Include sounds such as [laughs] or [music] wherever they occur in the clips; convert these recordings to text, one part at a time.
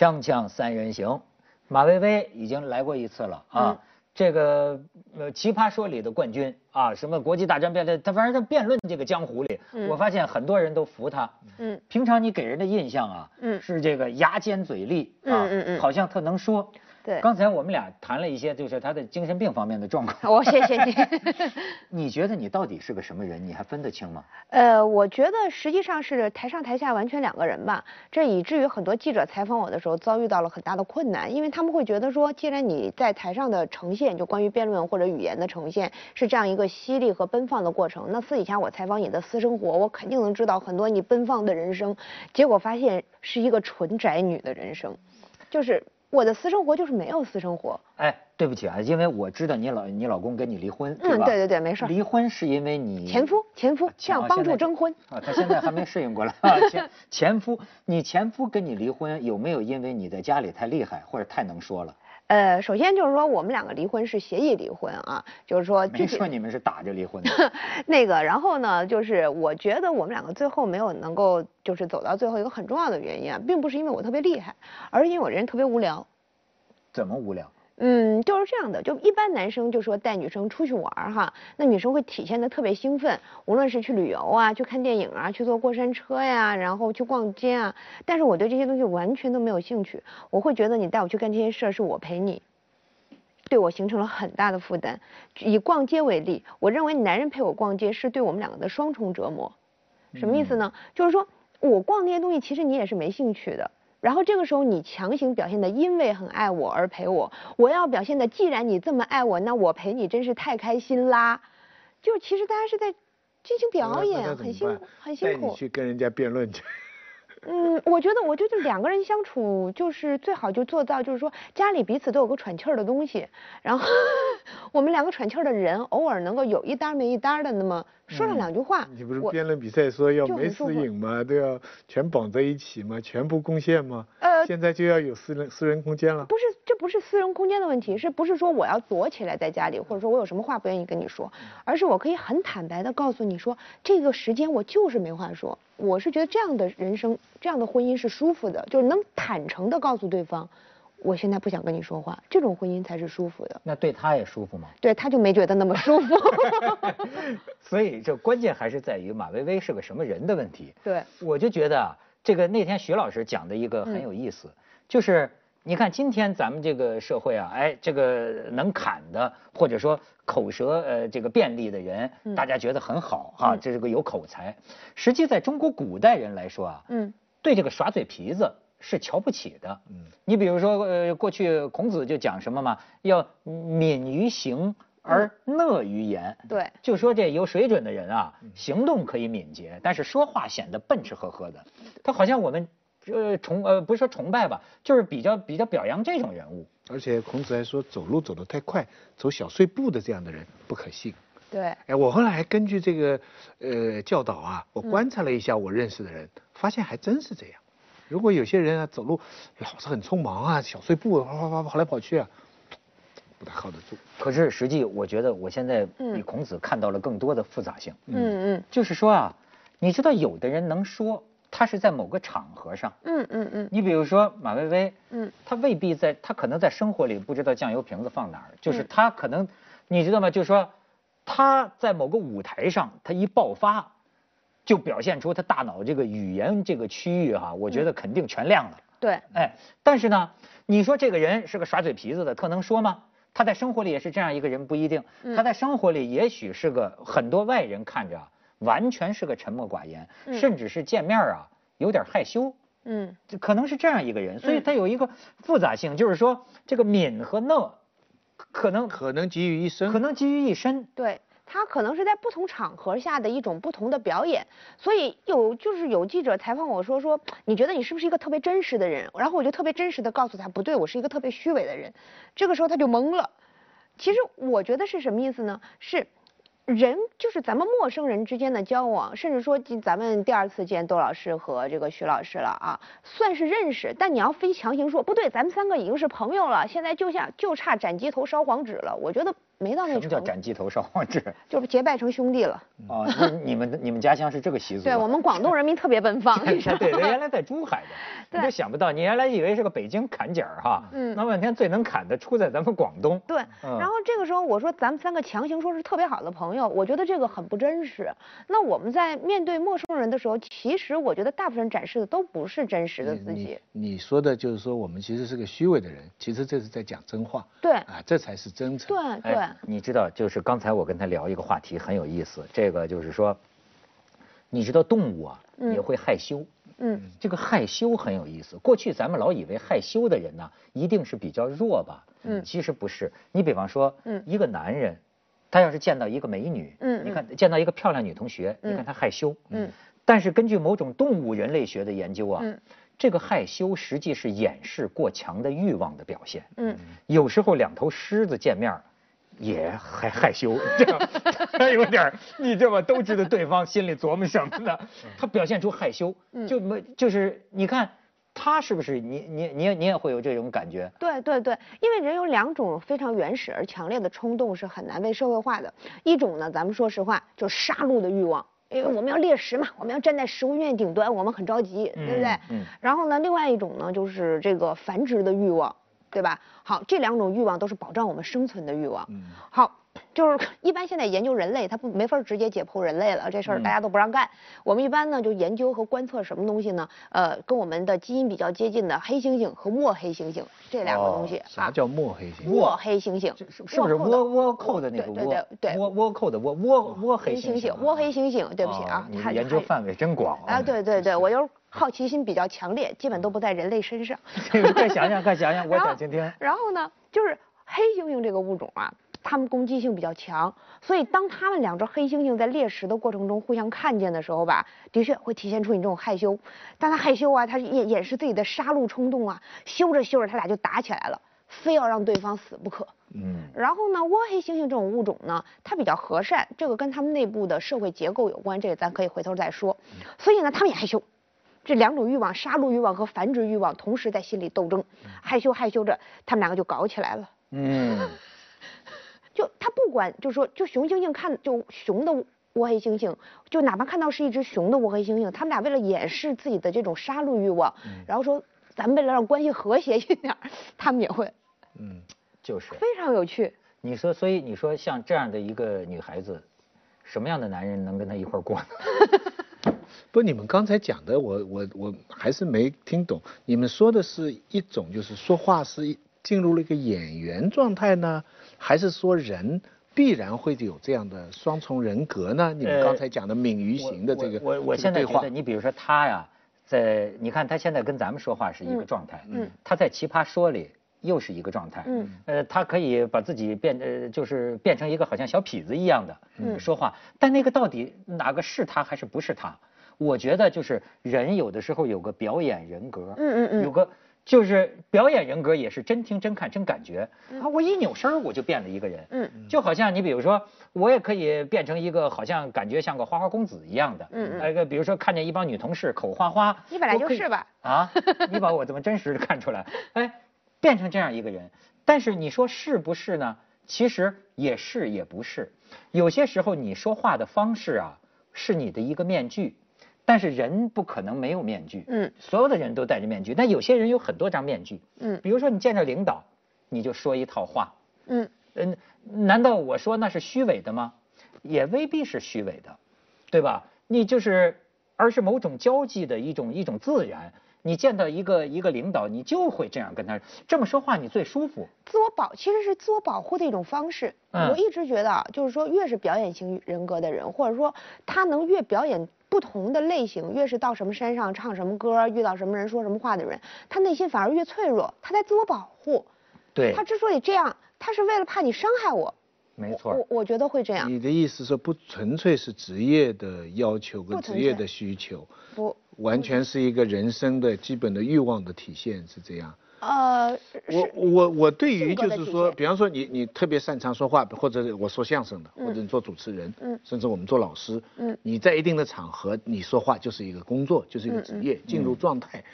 锵锵三人行，马薇薇已经来过一次了啊。这个呃，奇葩说里的冠军啊，什么国际大战辩论，他反正在辩论这个江湖里，我发现很多人都服他。嗯，平常你给人的印象啊，嗯，是这个牙尖嘴利啊，嗯嗯，好像特能说。对，刚才我们俩谈了一些，就是他的精神病方面的状况。我 [laughs] 谢谢你。[laughs] 你觉得你到底是个什么人？你还分得清吗？呃，我觉得实际上是台上台下完全两个人吧。这以至于很多记者采访我的时候遭遇到了很大的困难，因为他们会觉得说，既然你在台上的呈现，就关于辩论或者语言的呈现是这样一个犀利和奔放的过程，那私底下我采访你的私生活，我肯定能知道很多你奔放的人生。结果发现是一个纯宅女的人生，就是。我的私生活就是没有私生活。哎，对不起啊，因为我知道你老你老公跟你离婚，嗯，对对对，没事。离婚是因为你前夫，前夫想帮助征婚。啊，他现在还没适应过来 [laughs] 啊。前前夫，你前夫跟你离婚有没有因为你在家里太厉害或者太能说了？呃，首先就是说，我们两个离婚是协议离婚啊，就是说，没说你们是打着离婚的。[laughs] 那个，然后呢，就是我觉得我们两个最后没有能够就是走到最后一个很重要的原因啊，并不是因为我特别厉害，而是因为我人特别无聊。怎么无聊？嗯，就是这样的，就一般男生就说带女生出去玩哈，那女生会体现的特别兴奋，无论是去旅游啊，去看电影啊，去坐过山车呀，然后去逛街啊。但是我对这些东西完全都没有兴趣，我会觉得你带我去干这些事儿是我陪你，对我形成了很大的负担。以逛街为例，我认为男人陪我逛街是对我们两个的双重折磨。什么意思呢？就是说我逛那些东西，其实你也是没兴趣的。然后这个时候你强行表现的因为很爱我而陪我，我要表现的既然你这么爱我，那我陪你真是太开心啦。就其实大家是在进行表演，很辛苦，很辛苦。带你去跟人家辩论去。嗯，我觉得，我觉得两个人相处就是最好就做到，就是说家里彼此都有个喘气儿的东西，然后我们两个喘气儿的人偶尔能够有一搭没一搭的那么说上两句话。你不是辩论比赛说要没私隐吗？都要全绑在一起吗？全部贡献吗？呃，现在就要有私人私人空间了。不是，是私人空间的问题，是不是说我要躲起来在家里，或者说我有什么话不愿意跟你说，而是我可以很坦白的告诉你说，这个时间我就是没话说。我是觉得这样的人生，这样的婚姻是舒服的，就是能坦诚的告诉对方，我现在不想跟你说话，这种婚姻才是舒服的。那对他也舒服吗？对，他就没觉得那么舒服。[laughs] [laughs] 所以这关键还是在于马薇薇是个什么人的问题。对，我就觉得这个那天徐老师讲的一个很有意思，就是。你看今天咱们这个社会啊，哎，这个能侃的或者说口舌呃这个便利的人，大家觉得很好哈，这是个有口才。实际在中国古代人来说啊，嗯，对这个耍嘴皮子是瞧不起的。嗯，你比如说呃，过去孔子就讲什么嘛，要敏于行而讷于言。对，就说这有水准的人啊，行动可以敏捷，但是说话显得笨吃呵呵的。他好像我们。呃，崇呃不是说崇拜吧，就是比较比较表扬这种人物。而且孔子还说，走路走得太快，走小碎步的这样的人不可信。对。哎，我后来还根据这个呃教导啊，我观察了一下我认识的人，发现还真是这样。如果有些人啊走路老是很匆忙啊，小碎步啪啪啪跑来跑去啊，不太靠得住。可是实际我觉得我现在比孔子看到了更多的复杂性。嗯嗯。就是说啊，你知道有的人能说。他是在某个场合上，嗯嗯嗯，你比如说马薇薇，嗯，他未必在，他可能在生活里不知道酱油瓶子放哪儿，就是他可能，你知道吗？就是说他在某个舞台上，他一爆发，就表现出他大脑这个语言这个区域哈，我觉得肯定全亮了。对，哎，但是呢，你说这个人是个耍嘴皮子的，特能说吗？他在生活里也是这样一个人，不一定。他在生活里也许是个很多外人看着。完全是个沉默寡言，甚至是见面啊有点害羞，嗯，可能是这样一个人，所以他有一个复杂性，就是说这个敏和讷，可能可能集于一身，可能集于一身。对他可能是在不同场合下的一种不同的表演，所以有就是有记者采访我说说你觉得你是不是一个特别真实的人？然后我就特别真实的告诉他不对，我是一个特别虚伪的人。这个时候他就懵了。其实我觉得是什么意思呢？是。人就是咱们陌生人之间的交往，甚至说咱们第二次见窦老师和这个徐老师了啊，算是认识。但你要非强行说不对，咱们三个已经是朋友了，现在就像就差斩鸡头烧黄纸了。我觉得没到那什么叫程度，斩鸡头烧黄纸？[laughs] 就是结拜成兄弟了。哦，那你们你们家乡是这个习俗啊？对我们广东人民特别奔放，你知道对，吗 [laughs] 原来在珠海的，[laughs] 你对都想不到，你原来以为是个北京砍景儿哈，嗯那半天最能砍的出在咱们广东。对，嗯然后这个时候我说咱们三个强行说是特别好的朋友，我觉得这个很不真实。那我们在面对陌生人的时候，其实我觉得大部分人展示的都不是真实的自己。你你说的就是说我们其实是个虚伪的人，其实这是在讲真话。对啊，这才是真诚。对对哎，你知道，就是刚才我跟他聊一个话题很有意思，这个就是说，你知道动物啊嗯也会害羞，嗯这个害羞很有意思。过去咱们老以为害羞的人呢，一定是比较弱吧？嗯其实不是。你比方说，嗯一个男人，他要是见到一个美女，嗯你看见到一个漂亮女同学，嗯你看他害羞，嗯但是根据某种动物人类学的研究啊，嗯这个害羞实际是掩饰过强的欲望的表现。嗯有时候两头狮子见面儿也还害羞，这样他有点儿，你知道吧？都知道对方心里琢磨什么呢，他表现出害羞，嗯就没就是你看他是不是你你你也你也会有这种感觉？对对对，因为人有两种非常原始而强烈的冲动是很难被社会化的，一种呢，咱们说实话就是杀戮的欲望。因为我们要猎食嘛，我们要站在食物链顶端，我们很着急，对不对？嗯嗯然后呢，另外一种呢，就是这个繁殖的欲望，对吧？好，这两种欲望都是保障我们生存的欲望。嗯好，就是 [laughs] 一般现在研究人类，它不没法直接解剖人类了，这事儿嗯大家都不让干。我们一般呢就研究和观测什么东西呢？呃，跟我们的基因比较接近的黑猩猩和墨黑猩猩这两个东西、啊。啥叫墨黑猩？猩？墨黑猩猩是不是倭倭倭寇的那个对对倭？对对倭倭寇的倭倭倭黑猩猩倭黑猩猩，对不起啊哦，你它研究范围真广啊，对对对，我就是好奇心比较强烈，基本都不在人类身上。这 [laughs] 个快想想，快想想，[laughs] 我想听听。然后呢，就是黑猩猩这个物种啊，它们攻击性比较强，所以当它们两只黑猩猩在猎食的过程中互相看见的时候吧，的确会体现出你这种害羞。但它害羞啊，它掩掩饰自己的杀戮冲动啊，羞着羞着，它俩就打起来了，非要让对方死不可。嗯然后呢，倭黑猩猩这种物种呢，它比较和善，这个跟它们内部的社会结构有关，这个咱可以回头再说。所以呢，它们也害羞。这两种欲望，杀戮欲望和繁殖欲望同时在心里斗争，害羞害羞着，他们两个就搞起来了。嗯，[laughs] 就他不管，就说就雄猩猩看就雄的倭黑猩猩，就哪怕看到是一只熊的倭黑猩猩，他们俩为了掩饰自己的这种杀戮欲望，然后说咱们为了让关系和谐一点，他们也会嗯，就是。非常有趣。你说，所以你说像这样的一个女孩子，什么样的男人能跟她一块儿过呢？[laughs] 不，你们刚才讲的，我我我还是没听懂。你们说的是一种，就是说话是一进入了一个演员状态呢，还是说人必然会有这样的双重人格呢？你们呃刚才讲的敏于行的这个我我现在觉得，你比如说他呀，在你看他现在跟咱们说话是一个嗯状态，嗯，他在奇葩说里又是一个状态，嗯，呃，他可以把自己变呃就是变成一个好像小痞子一样的嗯说话，但那个到底哪个是他还是不是他？我觉得就是人有的时候有个表演人格，嗯嗯嗯有个就是表演人格也是真听真看真感觉啊，我一扭身儿我就变了一个人，嗯就好像你比如说，我也可以变成一个好像感觉像个花花公子一样的，嗯嗯那个比如说看见一帮女同事口花花，你本来就是吧？啊，你把我怎么真实的看出来？哎，变成这样一个人，但是你说是不是呢？其实也是也不是，有些时候你说话的方式啊，是你的一个面具。但是人不可能没有面具，嗯，所有的人都戴着面具，但有些人有很多张面具，嗯比如说你见着领导，你就说一套话，嗯嗯，难道我说那是虚伪的吗？也未必是虚伪的，对吧？你就是，而是某种交际的一种一种自然。你见到一个一个领导，你就会这样跟他这么说话，你最舒服。自我保其实是自我保护的一种方式。嗯我一直觉得啊，就是说越是表演型人格的人，或者说他能越表演不同的类型，越是到什么山上唱什么歌，遇到什么人说什么话的人，他内心反而越脆弱，他在自我保护。对他，之所以这样，他是为了怕你伤害我。没错我。我觉得会这样。你的意思说不纯粹是职业的要求跟职业的需求，不，完全是一个人生的基本的欲望的体现，是这样。呃，我我我对于就是说，比方说你你特别擅长说话，或者我说相声的，或者你做主持人，嗯。甚至我们做老师，嗯。你在一定的场合你说话就是一个工作，就是一个职嗯业，进入状态，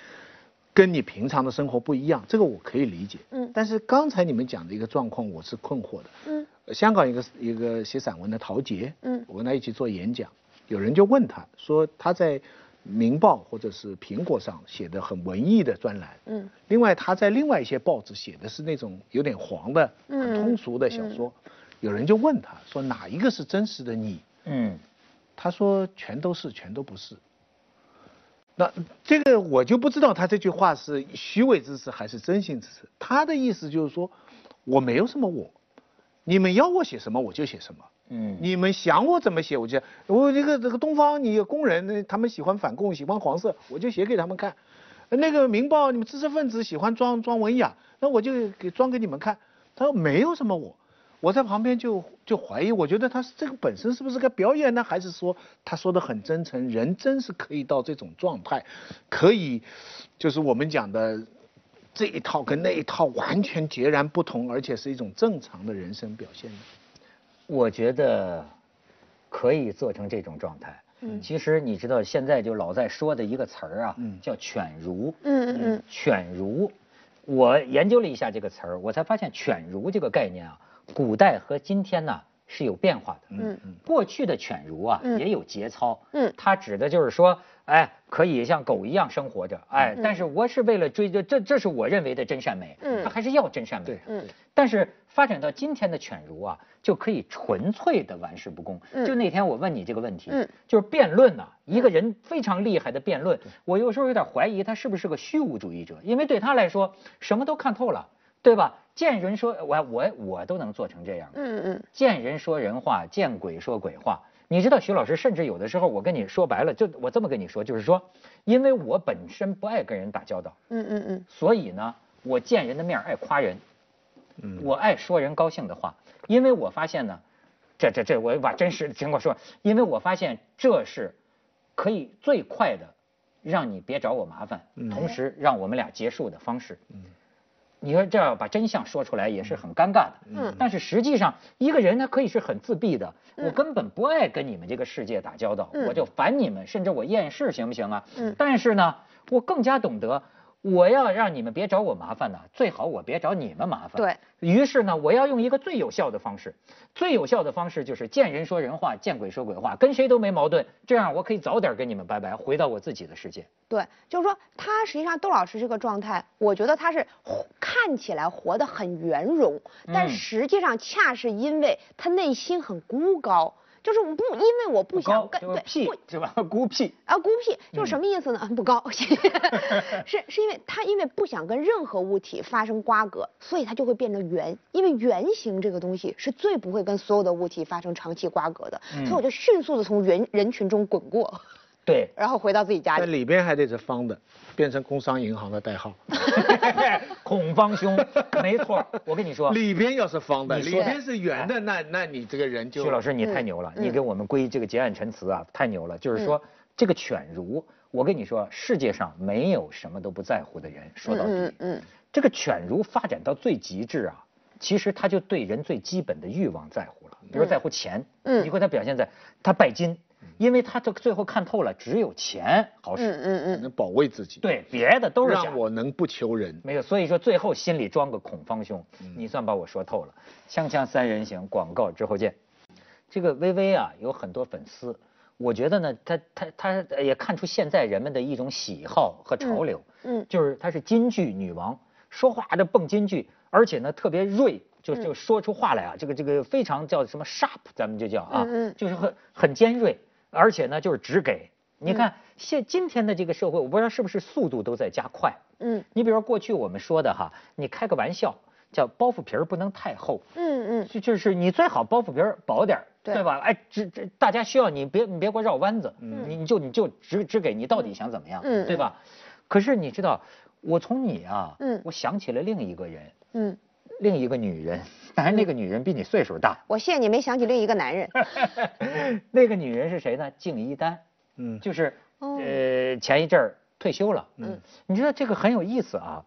跟你平常的生活不一样，这个我可以理解。嗯。但是刚才你们讲的一个状况，我是困惑的。嗯。呃香港一个一个写散文的陶杰，嗯。我跟他一起做演讲，有人就问他说他在《明报》或者是苹果上写的很文艺的专栏，嗯另外他在另外一些报纸写的是那种有点黄的、嗯很通俗的小说，有人就问他说哪一个是真实的你？嗯他说全都是，全都不是。那这个我就不知道他这句话是虚伪之词还是真心之词。他的意思就是说，我没有什么我，你们要我写什么我就写什么。嗯你们想我怎么写我就我这个这个东方你工人，他们喜欢反共喜欢黄色，我就写给他们看。那个明报你们知识分子喜欢装装文雅，那我就给装给你们看。他说没有什么我，我在旁边就就怀疑，我觉得他这个本身是不是个表演呢，还是说他说的很真诚？人真是可以到这种状态，可以就是我们讲的这一套跟那一套完全截然不同，而且是一种正常的人生表现呢？我觉得可以做成这种状态。嗯其实你知道现在就老在说的一个词儿啊，嗯叫犬儒。嗯嗯嗯犬儒，我研究了一下这个词儿，我才发现犬儒这个概念啊，古代和今天呢是有变化的。嗯过去的犬儒啊，嗯也有节操。嗯它指的就是说，哎，可以像狗一样生活着，哎，嗯但是我是为了追求这，这是我认为的真善美。嗯它还是要真善美。对嗯但是发展到今天的犬儒啊，就可以纯粹的玩世不恭。嗯就那天我问你这个问题，嗯就是辩论呐、一个人非常厉害的辩论，我有时候有点怀疑他是不是个虚无主义者，因为对他来说什么都看透了，对吧？见人说我我我都能做成这样，嗯嗯见人说人话，见鬼说鬼话。你知道徐老师，甚至有的时候我跟你说白了，就我这么跟你说，就是说，因为我本身不爱跟人打交道，嗯嗯嗯。所以呢，我见人的面爱夸人，嗯。我爱说人高兴的话，因为我发现呢，这这这我把真实的情况说，因为我发现这是可以最快的让你别找我麻烦，嗯。同时让我们俩结束的方式。嗯你说这样把真相说出来也是很尴尬的，嗯。但是实际上一个人他可以是很自闭的，嗯。我根本不爱跟你们这个世界打交道，嗯。我就烦你们，甚至我厌世，行不行啊？嗯。但是呢，我更加懂得，我要让你们别找我麻烦呢，最好我别找你们麻烦。对于是呢，我要用一个最有效的方式，最有效的方式就是见人说人话，见鬼说鬼话，跟谁都没矛盾，这样我可以早点跟你们拜拜，回到我自己的世界。对，就是说他实际上窦老师这个状态，我觉得他是看起来活得很圆融，但嗯实际上恰是因为他内心很孤高，就是我不因为我不想跟对就是屁是吧？孤僻。啊，孤僻嗯就是什么意思呢？[laughs] 不高，是是因为他因为不想跟任何物体发生瓜葛，所以他就会变成圆。因为圆形这个东西是最不会跟所有的物体发生长期瓜葛的，嗯所以我就迅速的从人人群中滚过，对，然后回到自己家但里。里边还得是方的，变成工商银行的代号。[laughs] 孔方兄，没错。我跟你说，里边要是方的，里边是圆的，那那你这个人就徐老师你太牛了，嗯你给我们归这个结案陈词啊，太牛了。就是说，这个犬儒，我跟你说，世界上没有什么都不在乎的人。说到底，嗯嗯这个犬儒发展到最极致啊，其实他就对人最基本的欲望在乎了，比如在乎钱。嗯你会他表现在他拜金，因为他这最后看透了，只有钱好嗯使，嗯嗯能保卫自己，，对，别的都是假。让我能不求人。没有，所以说最后心里装个孔方兄，嗯。你算把我说透了。锵锵三人行，广告之后见。这个薇薇啊，有很多粉丝，我觉得呢，她她她也看出现在人们的一种喜好和潮流，嗯嗯。就是她是金句女王，说话这蹦金句，而且呢特别锐，就嗯。就说出话来啊，这个这个非常叫什么 sharp，咱们就叫啊，就是很很尖锐，而且呢就是只给。你嗯。看现今天的这个社会，我不知道是不是速度都在加快。嗯。你比如说过去我们说的哈，你开个玩笑叫包袱皮儿不能太厚，嗯嗯。就就是你最好包袱皮儿薄点儿，对。对吧？哎，只只大家需要你别你别给我绕弯子，嗯。你你就你就只只给你到底想怎么样，嗯对吧？可是你知道，我从你啊，嗯。我想起了另一个人，嗯，另一个女人，[laughs] 当然那个女人比你岁数大，我谢谢你没想起另一个男人。[laughs] 那个女人是谁呢？敬一丹，嗯，就是哦。呃前一阵儿退休了，嗯，你知道这个很有意思啊，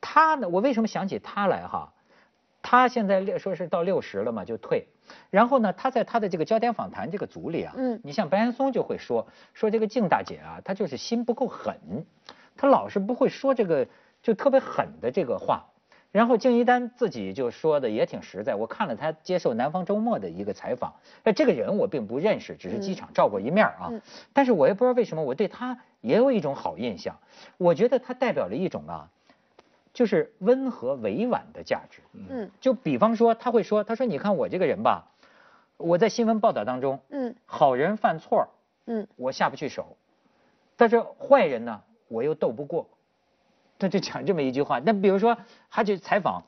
她呢，我为什么想起她来哈？她现在六说是到六十了嘛，就退。然后呢，她在她的这个焦点访谈这个组里啊，嗯。你像白岩松就会说说这个敬大姐啊，她就是心不够狠，她老是不会说这个就特别狠的这个话。然后敬一丹自己就说的也挺实在，我看了他接受《南方周末》的一个采访，哎，这个人我并不认识，只是机场照过一面啊，嗯但是我也不知道为什么我对他也有一种好印象，我觉得他代表了一种啊，就是温和委婉的价值。嗯就比方说，他会说，他说你看我这个人吧，我在新闻报道当中，嗯好人犯错，嗯我下不去手，但是坏人呢，我又斗不过，他就讲这么一句话。那比如说，他去采访，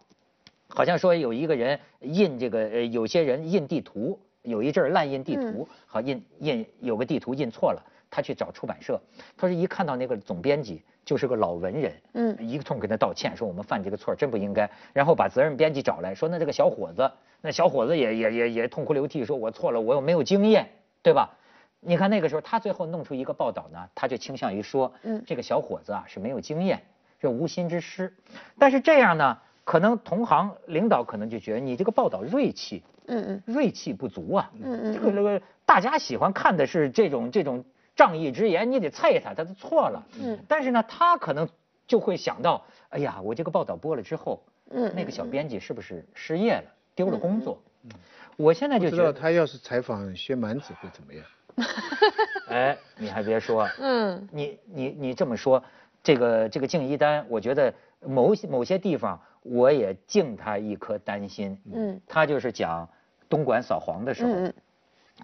好像说有一个人印这个，呃，有些人印地图，有一阵儿滥印地图，好印印有个地图印错了，他去找出版社，他说一看到那个总编辑就是个老文人，嗯。一个通跟他道歉，说我们犯这个错真不应该，然后把责任编辑找来说，那这个小伙子，那小伙子也也也也痛哭流涕，说我错了，我又没有经验，对吧？你看那个时候，他最后弄出一个报道呢，他就倾向于说，嗯。这个小伙子啊是没有经验，是无心之失。但是这样呢，可能同行领导可能就觉得你这个报道锐气，嗯嗯锐气不足啊。嗯嗯这个这个大家喜欢看的是这种这种仗义直言，你得啐他，他都错了。嗯但是呢，他可能就会想到，哎呀，我这个报道播了之后，嗯那个小编辑是不是失业了，丢了工作？我现在就不知道觉得，他要是采访薛蛮子会怎么样？[laughs] [laughs] 哎，你还别说，嗯你你你这么说，这个这个敬一丹，我觉得某些某些地方我也敬他一颗丹心。嗯他就是讲东莞扫黄的时候，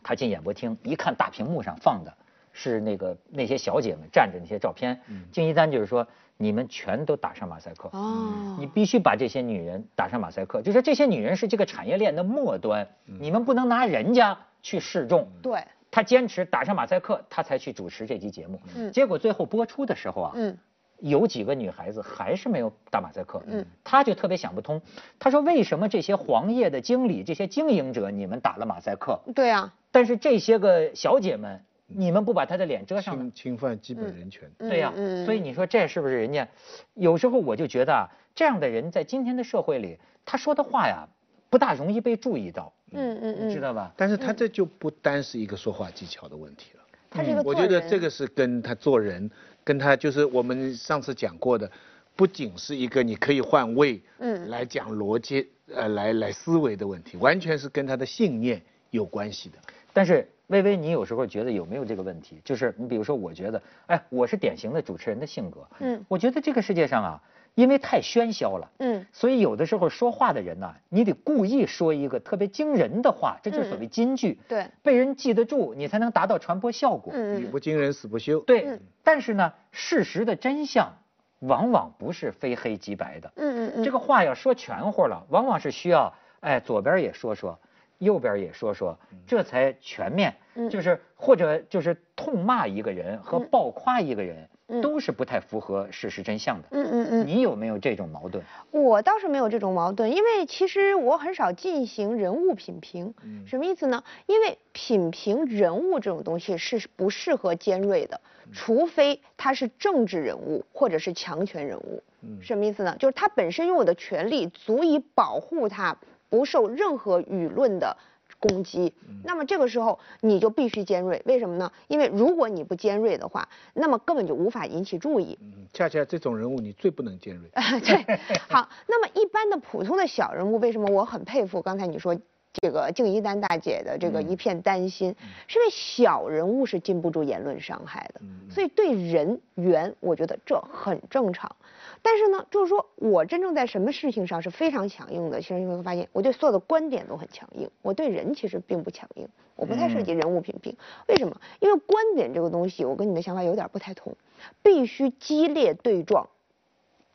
他进演播厅，一看大屏幕上放的是那个那些小姐们站着那些照片，敬一丹就是说你们全都打上马赛克。哦你必须把这些女人打上马赛克，就说这些女人是这个产业链的末端，你们不能拿人家去示众。对他坚持打上马赛克，他才去主持这期节目。嗯结果最后播出的时候啊，嗯有几个女孩子还是没有打马赛克。嗯，他就特别想不通，他说为什么这些黄页的经理、这些经营者你们打了马赛克，对啊但是这些个小姐们你们不把她的脸遮上呢侵？侵犯基本人权。嗯对呀、嗯所以你说这是不是人家？有时候我就觉得啊，这样的人在今天的社会里，他说的话呀，不大容易被注意到，嗯嗯嗯你知道吧？但是他这就不单是一个说话技巧的问题了。他是一个我觉得这个是跟他做人，跟他就是我们上次讲过的，不仅是一个你可以换位，嗯来讲逻辑，呃，来来思维的问题，完全是跟他的信念有关系的。但是微微，你有时候觉得有没有这个问题？就是你比如说，我觉得，哎，我是典型的主持人的性格，嗯我觉得这个世界上啊，因为太喧嚣了。嗯所以有的时候说话的人呐、你得故意说一个特别惊人的话，这就是所谓金句，对被人记得住，你才能达到传播效果。嗯嗯语不惊人死不休。对，嗯但是呢，事实的真相往往不是非黑即白的。嗯嗯这个话要说全乎了，往往是需要，哎，左边也说说，右边也说说，这才全面。嗯就是或者就是痛骂一个人和嗯爆夸一个人，嗯都是不太符合事实真相的。嗯嗯嗯，你有没有这种矛盾？我倒是没有这种矛盾，因为其实我很少进行人物品评。嗯什么意思呢？因为品评人物这种东西是不适合尖锐的，除非他是政治人物或者是强权人物。嗯什么意思呢？就是他本身拥有的权利足以保护他不受任何舆论的攻击。那么这个时候你就必须尖锐，为什么呢？因为如果你不尖锐的话，那么根本就无法引起注意。嗯，恰恰这种人物你最不能尖锐。[laughs] 对，好，那么一般的普通的小人物，为什么我很佩服刚才你说这个敬一丹大姐的这个一片担心，是因为小人物是禁不住言论伤害的，所以对人缘，我觉得这很正常。但是呢，就是说我真正在什么事情上是非常强硬的，其实你会发现，我对所有的观点都很强硬，我对人其实并不强硬，我不太涉及人物品评。为什么？因为观点这个东西，我跟你的想法有点不太同，必须激烈对撞，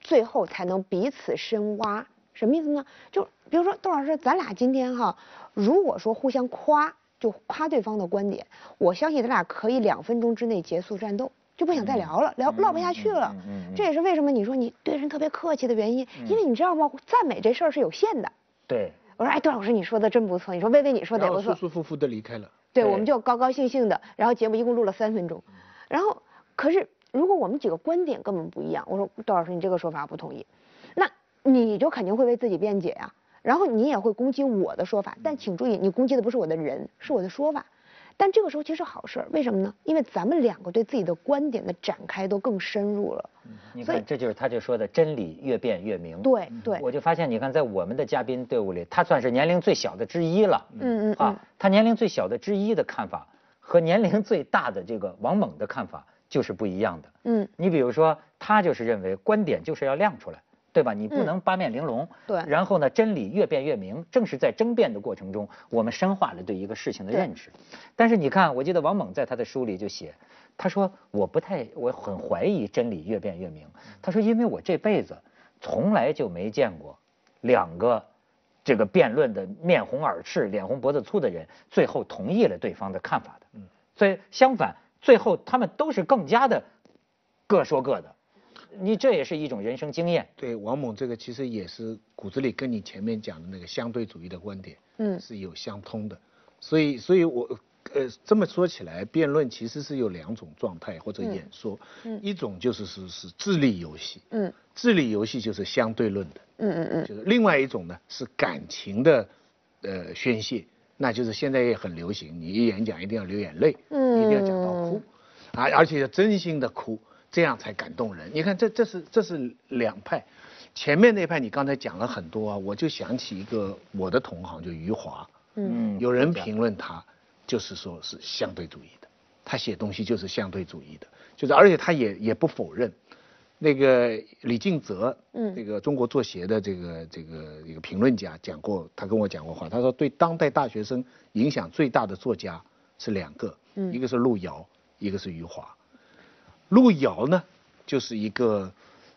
最后才能彼此深挖。什么意思呢？就比如说窦老师，咱俩今天哈，如果说互相夸，就夸对方的观点，我相信咱俩可以两分钟之内结束战斗，就不想再聊了，聊唠不下去了嗯嗯嗯。这也是为什么你说你对人特别客气的原因，因为你知道吗？赞美这事儿是有限的。对，我说，哎，窦老师你说的真不错，你说薇薇你说的然后也不错，舒舒服服的离开了。对，对我们就高高兴兴的，然后节目一共录了三分钟，然后可是如果我们几个观点根本不一样，我说窦老师你这个说法不同意，那你就肯定会为自己辩解呀、然后你也会攻击我的说法，但请注意，你攻击的不是我的人，是我的说法。但这个时候其实好事，为什么呢？因为咱们两个对自己的观点的展开都更深入了。所以你看，这就是他就说的真理越辩越明。对对，我就发现，你看，在我们的嘉宾队伍里，他算是年龄最小的之一了。嗯嗯嗯啊，他年龄最小的之一的看法和年龄最大的这个王猛的看法就是不一样的。嗯，你比如说，他就是认为观点就是要亮出来，对吧？你不嗯能八面玲珑。对然后呢，真理越辩越明，正是在争辩的过程中，我们深化了对一个事情的认识。但是你看，我记得王蒙在他的书里就写，他说我不太，我很怀疑真理越辩越明。他说，因为我这辈子从来就没见过两个这个辩论的面红耳赤、脸红脖子粗的人，最后同意了对方的看法的。嗯，所以相反，最后他们都是更加的各说各的。你这也是一种人生经验。对王猛这个其实也是骨子里跟你前面讲的那个相对主义的观点，嗯。是有相通的。所以，所以我呃这么说起来，辩论其实是有两种状态或者演说，嗯。一种就是是是智力游戏，嗯。智力游戏就是相对论的，嗯嗯嗯，就是另外一种呢是感情的呃宣泄，那就是现在也很流行，你一演讲一定要流眼泪，嗯。一定要讲到哭，啊而且要真心的哭，这样才感动人。你看这这是这是两派，前面那派你刚才讲了很多啊，我就想起一个我的同行就余华，嗯。有人评论他就是说是相对主义的，他写东西就是相对主义的，就是而且他也也不否认。那个李敬泽，嗯。这个中国作协的这个这个一个评论家讲过，他跟我讲过话，他说对当代大学生影响最大的作家是两个，嗯。一个是路遥，一个是余华。路遥呢，就是一个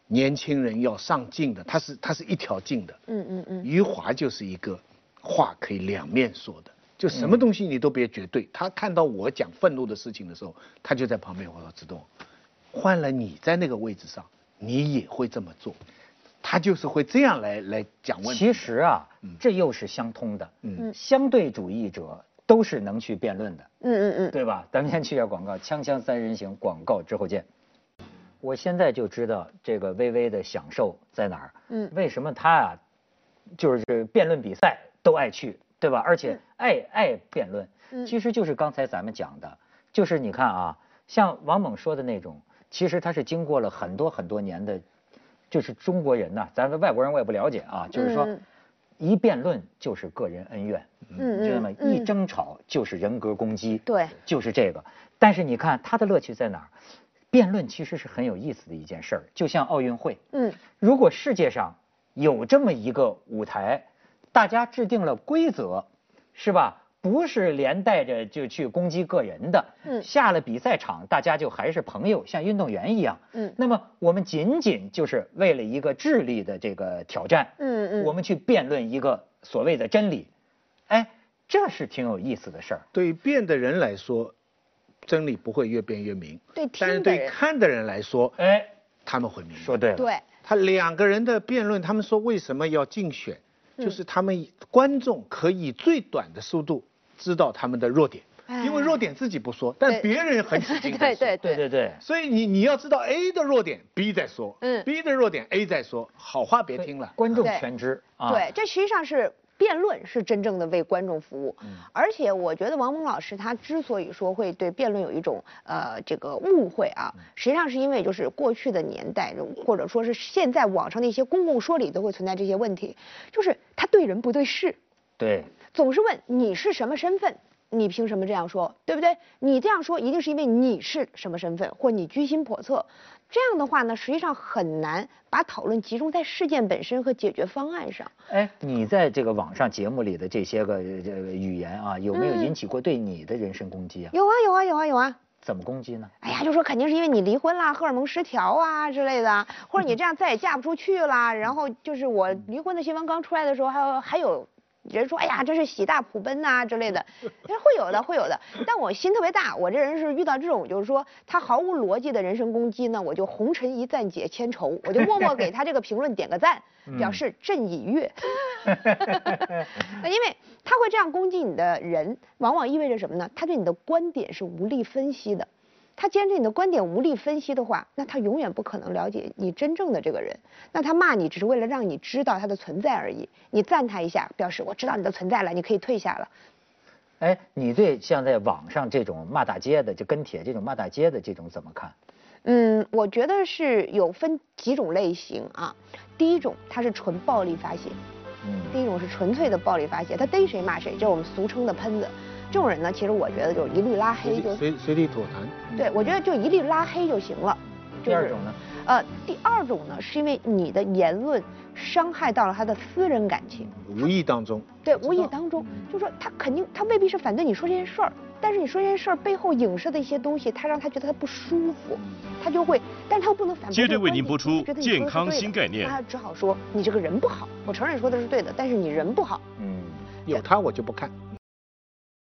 年轻人要上进的，他是他是一条进的，嗯嗯嗯，余华就是一个话可以两面说的，就什么东西你都别绝对。他看到我讲愤怒的事情的时候，他就在旁边我说：“子东，换了你在那个位置上，你也会这么做。”他就是会这样来来讲问题。其实啊，这又是相通的。嗯相对主义者都是能去辩论的，嗯嗯嗯，对吧？咱们先去下广告，锵锵三人行，广告之后见。我现在就知道这个微微的享受在哪儿。嗯为什么他啊，就是辩论比赛都爱去，对吧？而且爱爱辩论，嗯其实就是刚才咱们讲的，就是你看啊，像王猛说的那种，其实他是经过了很多很多年的，就是中国人呐、咱们外国人我也不了解啊，就是说嗯，一辩论就是个人恩怨，嗯你知道吗？嗯一争吵就是人格攻击，对，就是这个。但是你看他的乐趣在哪儿？辩论其实是很有意思的一件事儿，就像奥运会，嗯如果世界上有这么一个舞台，大家制定了规则，是吧？不是连带着就去攻击个人的，嗯下了比赛场，大家就还是朋友，像运动员一样。嗯那么我们仅仅就是为了一个智力的这个挑战，嗯嗯，我们去辩论一个所谓的真理，哎，这是挺有意思的事儿。对辩的人来说，真理不会越辩越明，对但是对看的人来说，哎，他们会明白。说对了，对，他两个人的辩论，他们说为什么要竞选，嗯就是他们观众可以最短的速度知道他们的弱点，哎因为弱点自己不说，但别人很起劲 [laughs] 对地说对对对对。所以你你要知道 A 的弱点，B 在说，嗯，B 的弱点 A 在说，好话别听了。观众全知啊。对，这实际上是辩论是真正的为观众服务。嗯而且我觉得王蒙老师他之所以说会对辩论有一种呃这个误会啊，实际上是因为就是过去的年代，或者说是现在网上的一些公共说理都会存在这些问题，就是他对人不对事。对总是问你是什么身份，你凭什么这样说，对不对？你这样说一定是因为你是什么身份，或你居心叵测。这样的话呢，实际上很难把讨论集中在事件本身和解决方案上。哎，你在这个网上节目里的这些个呃这个语言啊，有没有嗯引起过对你的人身攻击啊？有啊，有啊，有啊，有啊。怎么攻击呢？哎呀，就说肯定是因为你离婚啦，荷尔蒙失调啊之类的啊，或者你这样再也嫁不出去啦。然后就是我离婚的新闻刚出来的时候，还有还有人说，哎呀，这是喜大普奔呐、之类的，会有的，会有的。但我心特别大，我这人是遇到这种就是说他毫无逻辑的人身攻击呢，我就红尘一暂解千愁，我就默默给他这个评论点个赞，表示朕已阅。[laughs] 那因为他会这样攻击你的人，往往意味着什么呢？他对你的观点是无力分析的。他坚持你的观点无力分析的话，那他永远不可能了解你真正的这个人。那他骂你只是为了让你知道他的存在而已。你赞他一下，表示我知道你的存在了，你可以退下了。哎，你对像在网上这种骂大街的，就跟帖这种骂大街的这种怎么看？嗯，我觉得是有分几种类型啊。第一种，他是纯暴力发泄。嗯。第一种是纯粹的暴力发泄，他逮谁骂谁，就是我们俗称的喷子。这种人呢，其实我觉得就一律拉黑，就随随地吐痰。对，我觉得就一律拉黑就行了。第二种呢？呃，第二种呢，是因为你的言论伤害到了他的私人感情，无意当中。对，无意当中，就说他肯定他未必是反对你说这件事儿，但是你说这件事儿背后影射的一些东西，他让他觉得他不舒服，他就会，但是他又不能反驳。接着为您播出健康新概念，他只好说你这个人不好，我承认说的是对的，但是你人不好。嗯，有他我就不看。